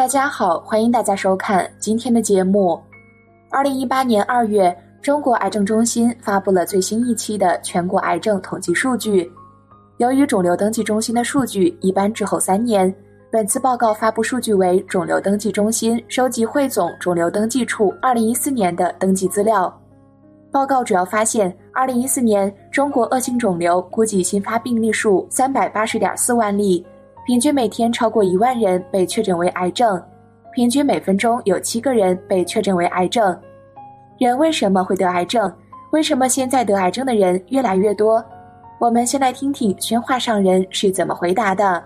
大家好，欢迎大家收看今天的节目。二零一八年二月，中国癌症中心发布了最新一期的全国癌症统计数据。由于肿瘤登记中心的数据一般滞后三年，本次报告发布数据为肿瘤登记中心收集汇总肿瘤登记处二零一四年的登记资料。报告主要发现，二零一四年中国恶性肿瘤估计新发病例数三百八十点四万例。平均每天超过一万人被确诊为癌症，平均每分钟有七个人被确诊为癌症。人为什么会得癌症？为什么现在得癌症的人越来越多？我们先来听听宣化上人是怎么回答的。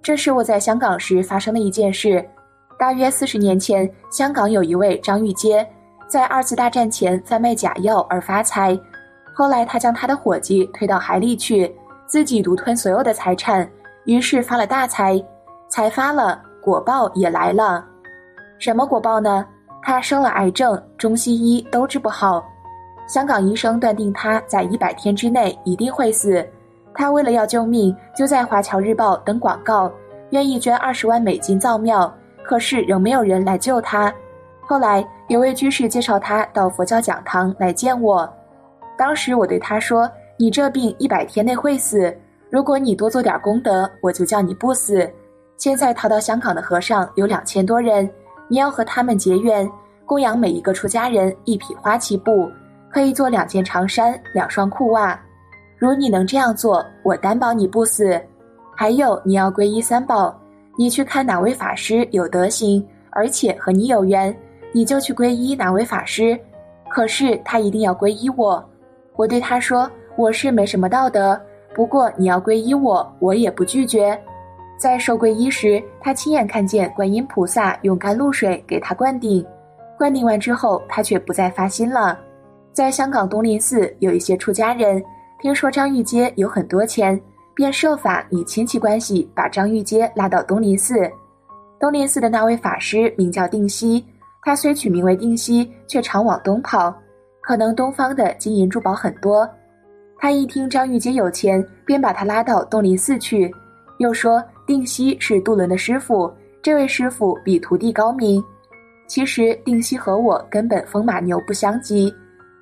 这是我在香港时发生的一件事。大约四十年前，香港有一位张玉阶，在二次大战前贩卖假药而发财，后来他将他的伙计推到海里去，自己独吞所有的财产。于是发了大财，财发了，果报也来了。什么果报呢？他生了癌症，中西医都治不好。香港医生断定他在一百天之内一定会死。他为了要救命，就在《华侨日报》登广告，愿意捐二十万美金造庙。可是仍没有人来救他。后来有位居士介绍他到佛教讲堂来见我。当时我对他说：“你这病一百天内会死。”如果你多做点功德，我就叫你不死。现在逃到香港的和尚有两千多人，你要和他们结缘，供养每一个出家人一匹花旗布，可以做两件长衫、两双裤袜。如你能这样做，我担保你不死。还有，你要皈依三宝，你去看哪位法师有德行，而且和你有缘，你就去皈依哪位法师。可是他一定要皈依我。我对他说，我是没什么道德。不过你要皈依我，我也不拒绝。在受皈依时，他亲眼看见观音菩萨用甘露水给他灌顶，灌顶完之后，他却不再发心了。在香港东林寺，有一些出家人听说张玉阶有很多钱，便设法以亲戚关系把张玉阶拉到东林寺。东林寺的那位法师名叫定西，他虽取名为定西，却常往东跑，可能东方的金银珠宝很多。他一听张玉阶有钱，便把他拉到东林寺去，又说定西是渡轮的师傅，这位师傅比徒弟高明。其实定西和我根本风马牛不相及。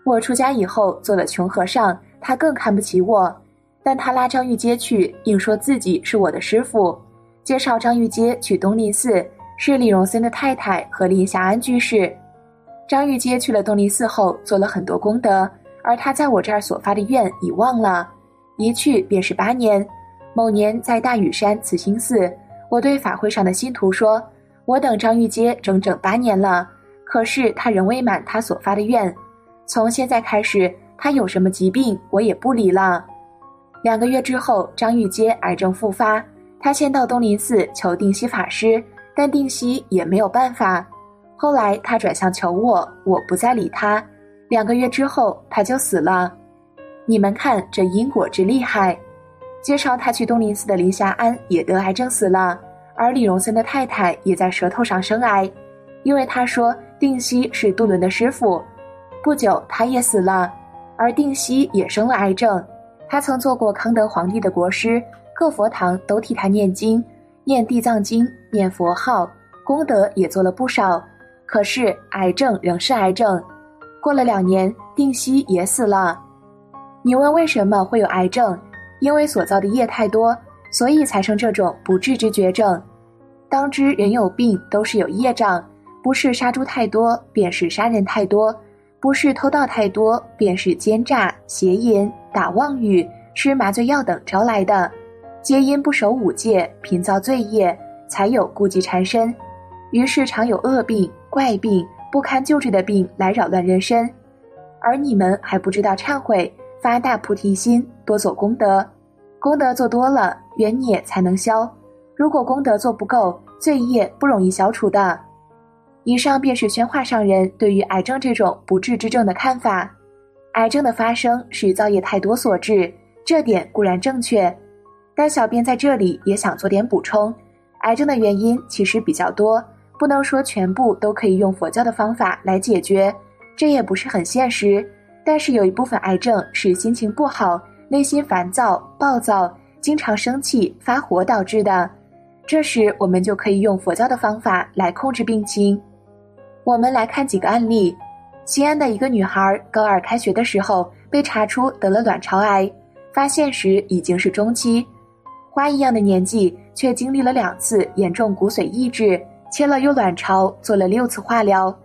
我出家以后做了穷和尚，他更看不起我。但他拉张玉阶去，硬说自己是我的师傅，介绍张玉阶去东林寺，是李荣森的太太和林霞安居士。张玉阶去了东林寺后，做了很多功德。而他在我这儿所发的愿已忘了，一去便是八年。某年在大屿山慈心寺，我对法会上的信徒说：“我等张玉阶整整八年了，可是他仍未满他所发的愿。从现在开始，他有什么疾病，我也不理了。”两个月之后，张玉阶癌症复发，他先到东林寺求定西法师，但定西也没有办法。后来他转向求我，我不再理他。两个月之后，他就死了。你们看这因果之厉害。介绍他去东林寺的林霞安也得癌症死了，而李荣森的太太也在舌头上生癌，因为他说定西是杜伦的师傅。不久，他也死了，而定西也生了癌症。他曾做过康德皇帝的国师，各佛堂都替他念经，念地藏经，念佛号，功德也做了不少。可是癌症仍是癌症。过了两年，定西也死了。你问为什么会有癌症？因为所造的业太多，所以才生这种不治之绝症。当知人有病都是有业障，不是杀猪太多，便是杀人太多；不是偷盗太多，便是奸诈、邪淫、打妄语、吃麻醉药等招来的。皆因不守五戒，频造罪业，才有孤寂缠身，于是常有恶病、怪病。不堪救治的病来扰乱人身，而你们还不知道忏悔、发大菩提心、多做功德。功德做多了，冤孽才能消。如果功德做不够，罪业不容易消除的。以上便是宣化上人对于癌症这种不治之症的看法。癌症的发生是造业太多所致，这点固然正确。但小编在这里也想做点补充：癌症的原因其实比较多。不能说全部都可以用佛教的方法来解决，这也不是很现实。但是有一部分癌症是心情不好、内心烦躁、暴躁、经常生气、发火导致的。这时我们就可以用佛教的方法来控制病情。我们来看几个案例：西安的一个女孩高二开学的时候被查出得了卵巢癌，发现时已经是中期，花一样的年纪却经历了两次严重骨髓抑制，切了右卵巢，做了六次化疗。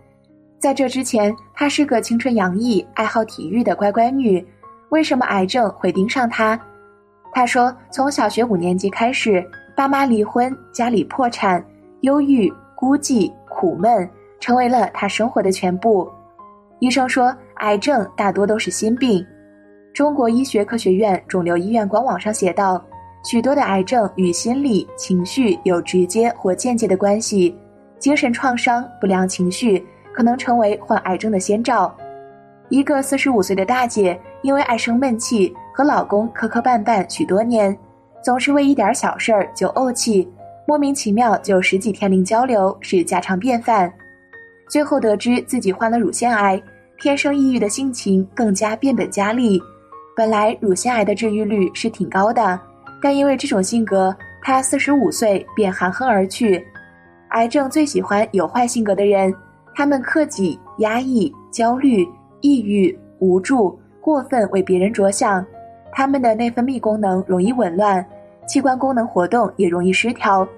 在这之前，她是个青春洋溢、爱好体育的乖乖女。为什么癌症会盯上她？她说，从小学五年级开始，爸妈离婚，家里破产，忧郁、孤寂、苦闷，成为了她生活的全部。医生说，癌症大多都是心病。中国医学科学院肿瘤医院官网上写道，许多的癌症与心理、情绪有直接或间接的关系，精神创伤、不良情绪可能成为患癌症的先兆。一个四十五岁的大姐，因为爱生闷气。和老公磕磕绊绊许多年，总是为一点小事儿就怄气，莫名其妙就十几天零交流是家常便饭。最后得知自己患了乳腺癌，天生抑郁的性情更加变本加厉。本来乳腺癌的治愈率是挺高的，但因为这种性格，他四十五岁便含恨而去。癌症最喜欢有坏性格的人，他们克己、压抑、焦虑、抑郁、无助、过分为别人着想。他们的内分泌功能容易紊乱，器官功能活动也容易失调，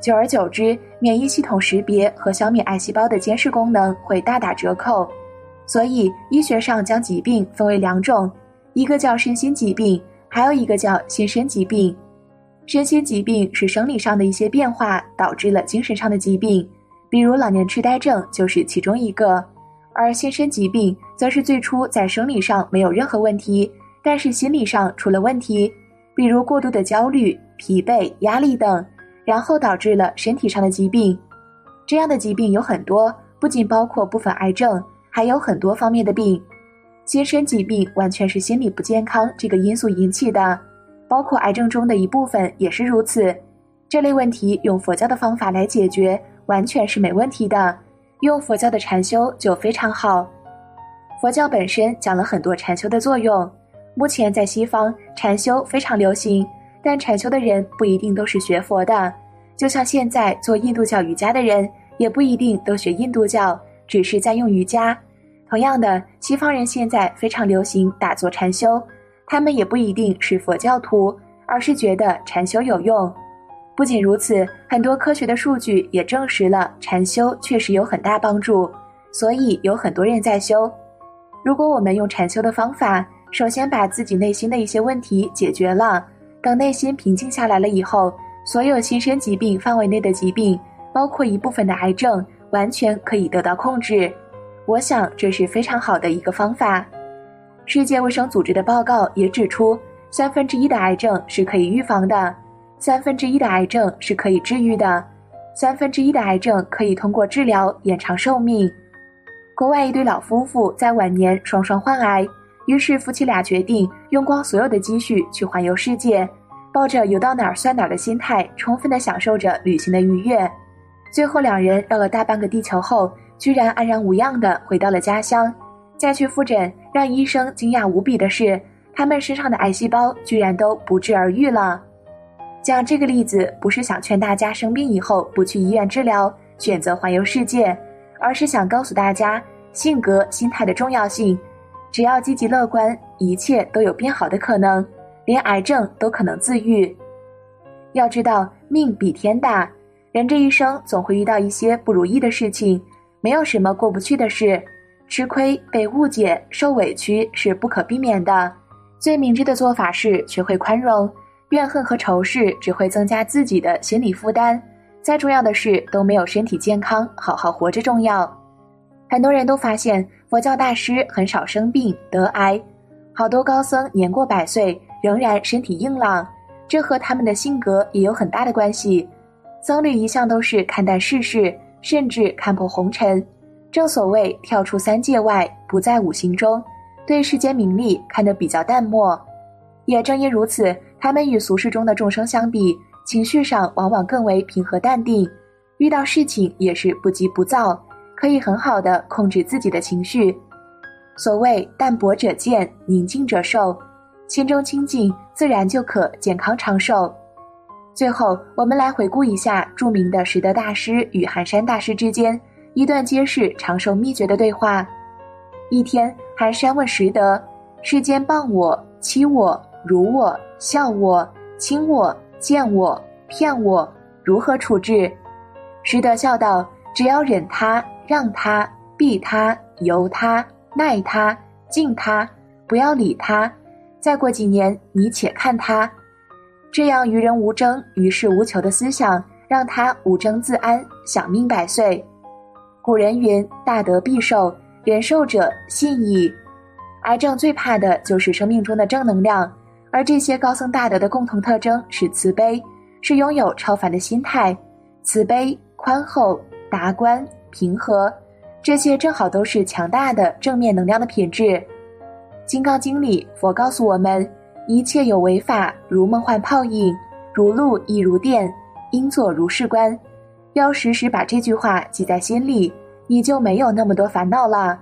久而久之，免疫系统识别和消灭癌细胞的监视功能会大打折扣。所以，医学上将疾病分为两种，一个叫身心疾病，还有一个叫心身疾病。身心疾病是生理上的一些变化导致了精神上的疾病，比如老年痴呆症就是其中一个，而心身疾病则是最初在生理上没有任何问题。但是心理上出了问题，比如过度的焦虑、疲惫、压力等，然后导致了身体上的疾病。这样的疾病有很多，不仅包括部分癌症，还有很多方面的病。心身疾病完全是心理不健康这个因素引起的，包括癌症中的一部分也是如此。这类问题用佛教的方法来解决，完全是没问题的。用佛教的禅修就非常好。佛教本身讲了很多禅修的作用。目前在西方禅修非常流行，但禅修的人不一定都是学佛的。就像现在做印度教瑜伽的人，也不一定都学印度教，只是在用瑜伽。同样的，西方人现在非常流行打坐禅修，他们也不一定是佛教徒，而是觉得禅修有用。不仅如此，很多科学的数据也证实了禅修确实有很大帮助，所以有很多人在修。如果我们用禅修的方法，首先把自己内心的一些问题解决了，等内心平静下来了以后，所有心身疾病范围内的疾病，包括一部分的癌症，完全可以得到控制。我想这是非常好的一个方法。世界卫生组织的报告也指出，三分之一的癌症是可以预防的，三分之一的癌症是可以治愈的，三分之一的癌症可以通过治疗延长寿命。国外一对老夫妇在晚年双双患癌。于是夫妻俩决定用光所有的积蓄去环游世界，抱着游到哪儿算哪儿的心态，充分的享受着旅行的愉悦。最后两人绕了大半个地球后，居然安然无恙的回到了家乡。再去复诊，让医生惊讶无比的是，他们身上的癌细胞居然都不治而愈了。讲这个例子，不是想劝大家生病以后不去医院治疗，选择环游世界，而是想告诉大家性格、心态的重要性。只要积极乐观，一切都有变好的可能，连癌症都可能自愈。要知道，命比天大，人这一生总会遇到一些不如意的事情，没有什么过不去的事。吃亏、被误解、受委屈是不可避免的。最明智的做法是学会宽容，怨恨和仇视只会增加自己的心理负担。再重要的事都没有身体健康、好好活着重要。很多人都发现。佛教大师很少生病得癌，好多高僧年过百岁仍然身体硬朗，这和他们的性格也有很大的关系。僧侣一向都是看淡世事，甚至看破红尘，正所谓跳出三界外，不在五行中，对世间名利看得比较淡漠。也正因如此，他们与俗世中的众生相比，情绪上往往更为平和淡定，遇到事情也是不急不躁。可以很好的控制自己的情绪。所谓淡泊者健，宁静者寿，心中清静，自然就可健康长寿。最后，我们来回顾一下著名的拾得大师与寒山大师之间一段揭示长寿秘诀的对话。一天，寒山问拾得：“世间谤我、欺我、辱我、笑我、轻我、贱我、骗我，如何处置？”拾得笑道：“只要忍他、让他、避他、由他、耐他、敬他，不要理他。再过几年，你且看他。”这样与人无争，于事无求的思想，让他无争自安，享命百岁。古人云：“大德必寿，人寿者信矣。”癌症最怕的就是生命中的正能量，而这些高僧大德的共同特征是慈悲，是拥有超凡的心态，慈悲、宽厚、达观、平和，这些正好都是强大的正面能量的品质。《金刚经》里，佛告诉我们。一切有为法，如梦幻泡影，如露亦如电，应作如是观。要时时把这句话记在心里，你就没有那么多烦恼了。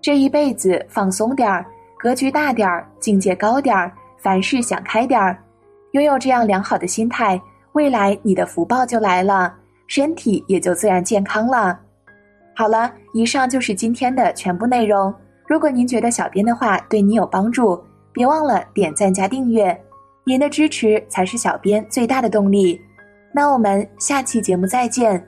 这一辈子放松点儿，格局大点儿，境界高点儿，凡事想开点儿。拥有这样良好的心态，未来你的福报就来了，身体也就自然健康了。好了，以上就是今天的全部内容。如果您觉得小编的话对你有帮助，别忘了点赞加订阅，您的支持才是小编最大的动力。那我们下期节目再见。